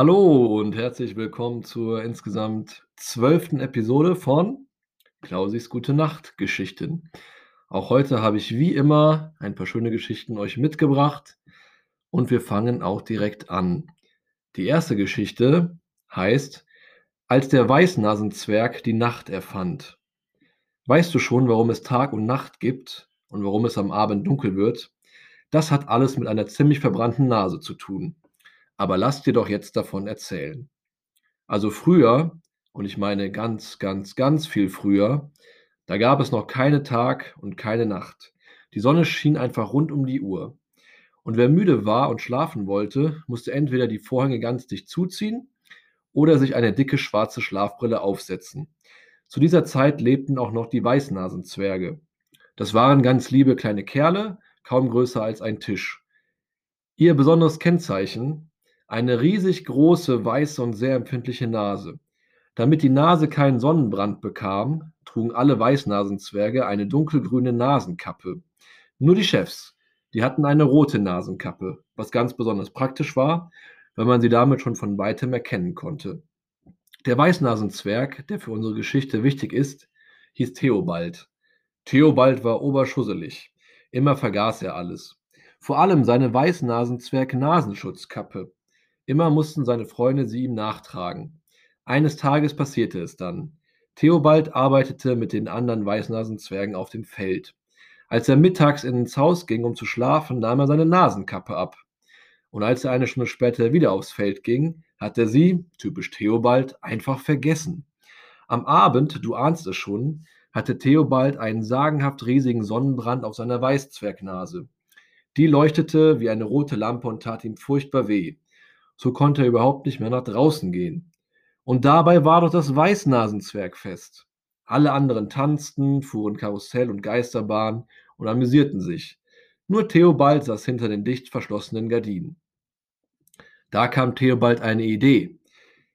Hallo und herzlich willkommen zur insgesamt zwölften Episode von Klausis Gute Nacht Geschichten. Auch heute habe ich wie immer ein paar schöne Geschichten euch mitgebracht und wir fangen auch direkt an. Die erste Geschichte heißt Als der Weißnasenzwerg die Nacht erfand. Weißt du schon, warum es Tag und Nacht gibt und warum es am Abend dunkel wird? Das hat alles mit einer ziemlich verbrannten Nase zu tun. Aber lass dir doch jetzt davon erzählen. Also früher, und ich meine ganz, ganz, ganz viel früher, da gab es noch keine Tag und keine Nacht. Die Sonne schien einfach rund um die Uhr. Und wer müde war und schlafen wollte, musste entweder die Vorhänge ganz dicht zuziehen oder sich eine dicke schwarze Schlafbrille aufsetzen. Zu dieser Zeit lebten auch noch die Weißnasenzwerge. Das waren ganz liebe kleine Kerle, kaum größer als ein Tisch. Ihr besonderes Kennzeichen eine riesig große, weiße und sehr empfindliche Nase. Damit die Nase keinen Sonnenbrand bekam, trugen alle Weißnasenzwerge eine dunkelgrüne Nasenkappe. Nur die Chefs, die hatten eine rote Nasenkappe, was ganz besonders praktisch war, weil man sie damit schon von weitem erkennen konnte. Der Weißnasenzwerg, der für unsere Geschichte wichtig ist, hieß Theobald. Theobald war oberschusselig. Immer vergaß er alles. Vor allem seine Weißnasenzwerg-Nasenschutzkappe. Immer mussten seine Freunde sie ihm nachtragen. Eines Tages passierte es dann. Theobald arbeitete mit den anderen Weißnasenzwergen auf dem Feld. Als er mittags ins Haus ging, um zu schlafen, nahm er seine Nasenkappe ab. Und als er eine Stunde später wieder aufs Feld ging, hat er sie, typisch Theobald, einfach vergessen. Am Abend, du ahnst es schon, hatte Theobald einen sagenhaft riesigen Sonnenbrand auf seiner Weißzwergnase. Die leuchtete wie eine rote Lampe und tat ihm furchtbar weh so konnte er überhaupt nicht mehr nach draußen gehen. Und dabei war doch das Weißnasenzwergfest. Alle anderen tanzten, fuhren Karussell und Geisterbahn und amüsierten sich. Nur Theobald saß hinter den dicht verschlossenen Gardinen. Da kam Theobald eine Idee.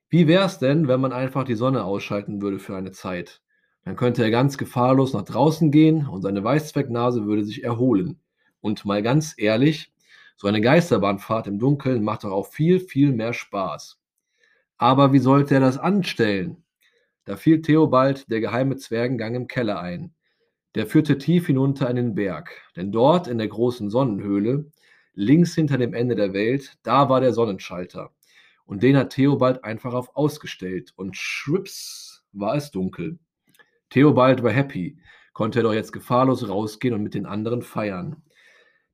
Wie wär's denn, wenn man einfach die Sonne ausschalten würde für eine Zeit? Dann könnte er ganz gefahrlos nach draußen gehen und seine Weißzwergnase würde sich erholen. Und mal ganz ehrlich, so eine Geisterbahnfahrt im Dunkeln macht doch auch viel, viel mehr Spaß. Aber wie sollte er das anstellen? Da fiel Theobald der geheime Zwergengang im Keller ein. Der führte tief hinunter an den Berg, denn dort in der großen Sonnenhöhle, links hinter dem Ende der Welt, da war der Sonnenschalter. Und den hat Theobald einfach auf ausgestellt und schwips war es dunkel. Theobald war happy, konnte er doch jetzt gefahrlos rausgehen und mit den anderen feiern.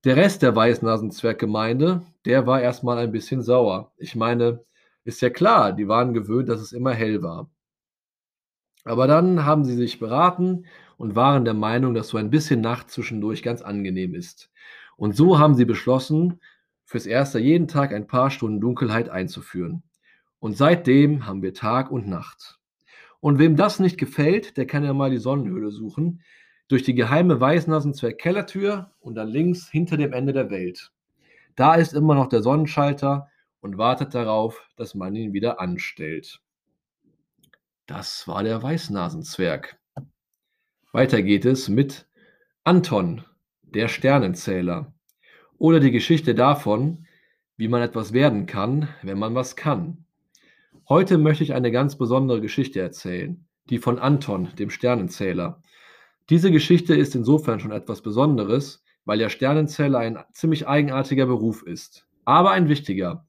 Der Rest der Weißnasenzwerggemeinde, der war erstmal ein bisschen sauer. Ich meine, ist ja klar, die waren gewöhnt, dass es immer hell war. Aber dann haben sie sich beraten und waren der Meinung, dass so ein bisschen Nacht zwischendurch ganz angenehm ist. Und so haben sie beschlossen, fürs Erste jeden Tag ein paar Stunden Dunkelheit einzuführen. Und seitdem haben wir Tag und Nacht. Und wem das nicht gefällt, der kann ja mal die Sonnenhöhle suchen durch die geheime Weißnasenzwerg-Kellertür und dann links hinter dem Ende der Welt. Da ist immer noch der Sonnenschalter und wartet darauf, dass man ihn wieder anstellt. Das war der Weißnasenzwerg. Weiter geht es mit Anton, der Sternenzähler. Oder die Geschichte davon, wie man etwas werden kann, wenn man was kann. Heute möchte ich eine ganz besondere Geschichte erzählen, die von Anton, dem Sternenzähler. Diese Geschichte ist insofern schon etwas Besonderes, weil der Sternenzähler ein ziemlich eigenartiger Beruf ist. Aber ein wichtiger.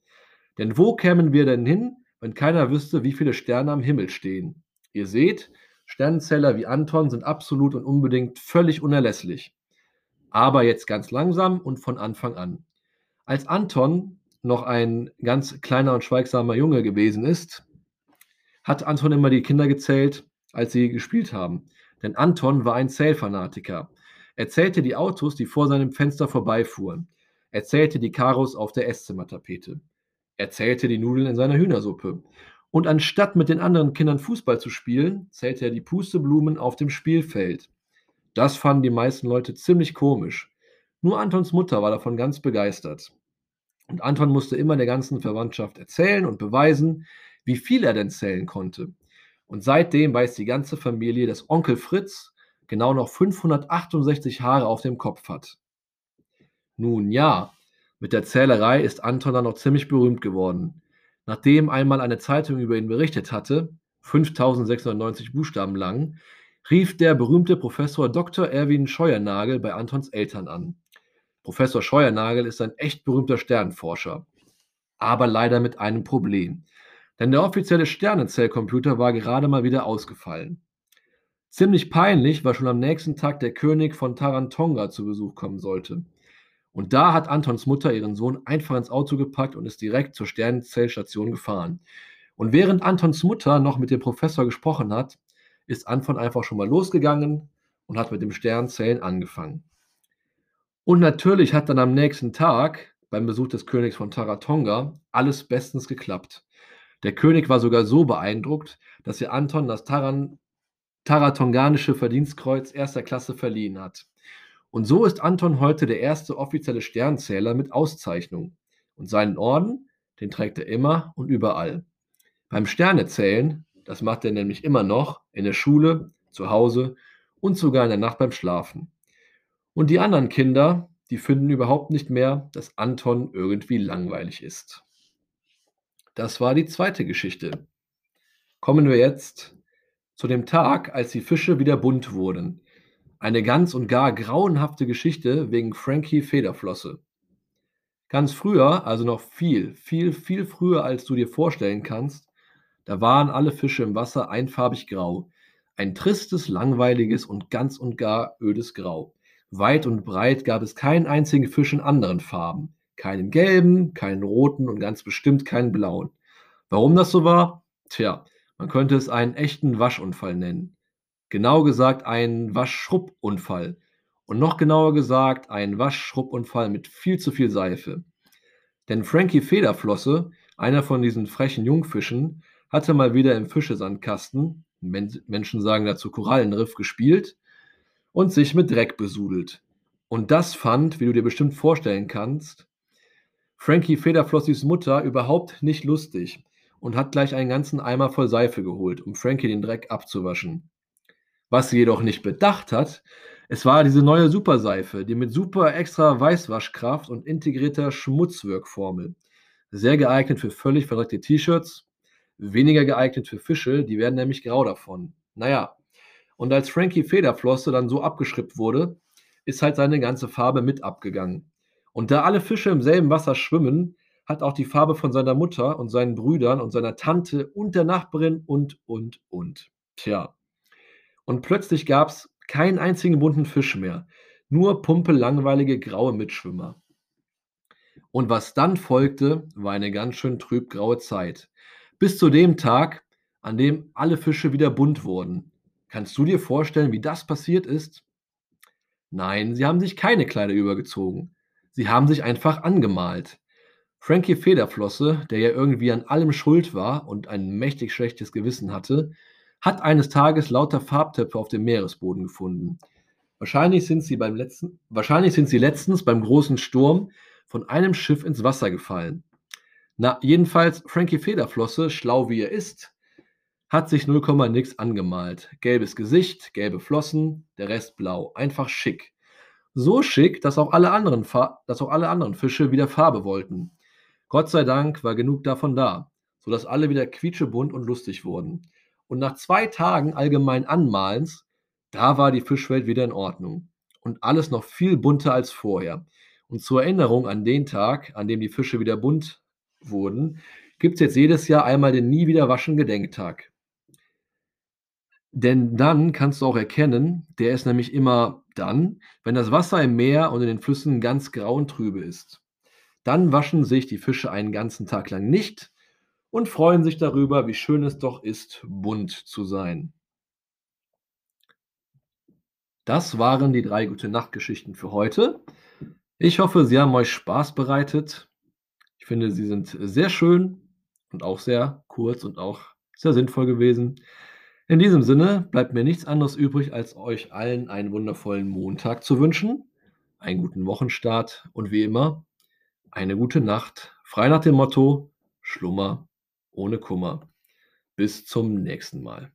Denn wo kämen wir denn hin, wenn keiner wüsste, wie viele Sterne am Himmel stehen? Ihr seht, Sternenzähler wie Anton sind absolut und unbedingt völlig unerlässlich. Aber jetzt ganz langsam und von Anfang an. Als Anton noch ein ganz kleiner und schweigsamer Junge gewesen ist, hat Anton immer die Kinder gezählt, als sie gespielt haben. Denn Anton war ein Zählfanatiker. Er zählte die Autos, die vor seinem Fenster vorbeifuhren. Er zählte die Karos auf der Esszimmertapete. Er zählte die Nudeln in seiner Hühnersuppe. Und anstatt mit den anderen Kindern Fußball zu spielen, zählte er die Pusteblumen auf dem Spielfeld. Das fanden die meisten Leute ziemlich komisch. Nur Antons Mutter war davon ganz begeistert. Und Anton musste immer der ganzen Verwandtschaft erzählen und beweisen, wie viel er denn zählen konnte. Und seitdem weiß die ganze Familie, dass Onkel Fritz genau noch 568 Haare auf dem Kopf hat. Nun ja, mit der Zählerei ist Anton dann noch ziemlich berühmt geworden. Nachdem einmal eine Zeitung über ihn berichtet hatte, 5690 Buchstaben lang, rief der berühmte Professor Dr. Erwin Scheuernagel bei Antons Eltern an. Professor Scheuernagel ist ein echt berühmter Sternforscher, aber leider mit einem Problem. Denn der offizielle Sternenzellcomputer war gerade mal wieder ausgefallen. Ziemlich peinlich war schon am nächsten Tag der König von Tarantonga zu Besuch kommen sollte. Und da hat Antons Mutter ihren Sohn einfach ins Auto gepackt und ist direkt zur Sternenzellstation gefahren. Und während Antons Mutter noch mit dem Professor gesprochen hat, ist Anton einfach schon mal losgegangen und hat mit dem Sternzellen angefangen. Und natürlich hat dann am nächsten Tag beim Besuch des Königs von Taratonga alles bestens geklappt. Der König war sogar so beeindruckt, dass er Anton das Taran Taratonganische Verdienstkreuz erster Klasse verliehen hat. Und so ist Anton heute der erste offizielle Sternzähler mit Auszeichnung. Und seinen Orden, den trägt er immer und überall. Beim Sternezählen, das macht er nämlich immer noch, in der Schule, zu Hause und sogar in der Nacht beim Schlafen. Und die anderen Kinder, die finden überhaupt nicht mehr, dass Anton irgendwie langweilig ist. Das war die zweite Geschichte. Kommen wir jetzt zu dem Tag, als die Fische wieder bunt wurden. Eine ganz und gar grauenhafte Geschichte wegen Frankie Federflosse. Ganz früher, also noch viel, viel, viel früher, als du dir vorstellen kannst, da waren alle Fische im Wasser einfarbig grau. Ein tristes, langweiliges und ganz und gar ödes Grau. Weit und breit gab es keinen einzigen Fisch in anderen Farben. Keinen gelben, keinen roten und ganz bestimmt keinen blauen. Warum das so war? Tja, man könnte es einen echten Waschunfall nennen. Genau gesagt einen Waschschrubpunfall. Und noch genauer gesagt einen Waschschrubunfall mit viel zu viel Seife. Denn Frankie Federflosse, einer von diesen frechen Jungfischen, hatte mal wieder im Fischesandkasten, Men Menschen sagen dazu Korallenriff, gespielt und sich mit Dreck besudelt. Und das fand, wie du dir bestimmt vorstellen kannst, Frankie Federflossis Mutter überhaupt nicht lustig und hat gleich einen ganzen Eimer voll Seife geholt, um Frankie den Dreck abzuwaschen. Was sie jedoch nicht bedacht hat, es war diese neue Superseife, die mit super extra Weißwaschkraft und integrierter Schmutzwirkformel. Sehr geeignet für völlig verdreckte T-Shirts, weniger geeignet für Fische, die werden nämlich grau davon. Naja, und als Frankie Federflosse dann so abgeschrippt wurde, ist halt seine ganze Farbe mit abgegangen. Und da alle Fische im selben Wasser schwimmen, hat auch die Farbe von seiner Mutter und seinen Brüdern und seiner Tante und der Nachbarin und, und, und. Tja. Und plötzlich gab es keinen einzigen bunten Fisch mehr, nur pumpe langweilige graue Mitschwimmer. Und was dann folgte, war eine ganz schön trübgraue Zeit. Bis zu dem Tag, an dem alle Fische wieder bunt wurden. Kannst du dir vorstellen, wie das passiert ist? Nein, sie haben sich keine Kleider übergezogen. Sie haben sich einfach angemalt. Frankie Federflosse, der ja irgendwie an allem schuld war und ein mächtig schlechtes Gewissen hatte, hat eines Tages lauter Farbtöpfe auf dem Meeresboden gefunden. Wahrscheinlich sind sie, beim letzten, wahrscheinlich sind sie letztens beim großen Sturm von einem Schiff ins Wasser gefallen. Na, jedenfalls, Frankie Federflosse, schlau wie er ist, hat sich 0, nix angemalt. Gelbes Gesicht, gelbe Flossen, der Rest blau. Einfach schick. So schick, dass auch alle anderen, dass auch alle anderen Fische wieder Farbe wollten. Gott sei Dank war genug davon da, sodass alle wieder quietschebunt und lustig wurden. Und nach zwei Tagen allgemein Anmalens, da war die Fischwelt wieder in Ordnung. Und alles noch viel bunter als vorher. Und zur Erinnerung an den Tag, an dem die Fische wieder bunt wurden, gibt es jetzt jedes Jahr einmal den Nie wieder waschen Gedenktag. Denn dann kannst du auch erkennen, der ist nämlich immer dann, wenn das Wasser im Meer und in den Flüssen ganz grau und trübe ist. Dann waschen sich die Fische einen ganzen Tag lang nicht und freuen sich darüber, wie schön es doch ist, bunt zu sein. Das waren die drei gute Nachtgeschichten für heute. Ich hoffe, sie haben euch Spaß bereitet. Ich finde, sie sind sehr schön und auch sehr kurz und auch sehr sinnvoll gewesen. In diesem Sinne bleibt mir nichts anderes übrig, als euch allen einen wundervollen Montag zu wünschen, einen guten Wochenstart und wie immer eine gute Nacht, frei nach dem Motto Schlummer ohne Kummer. Bis zum nächsten Mal.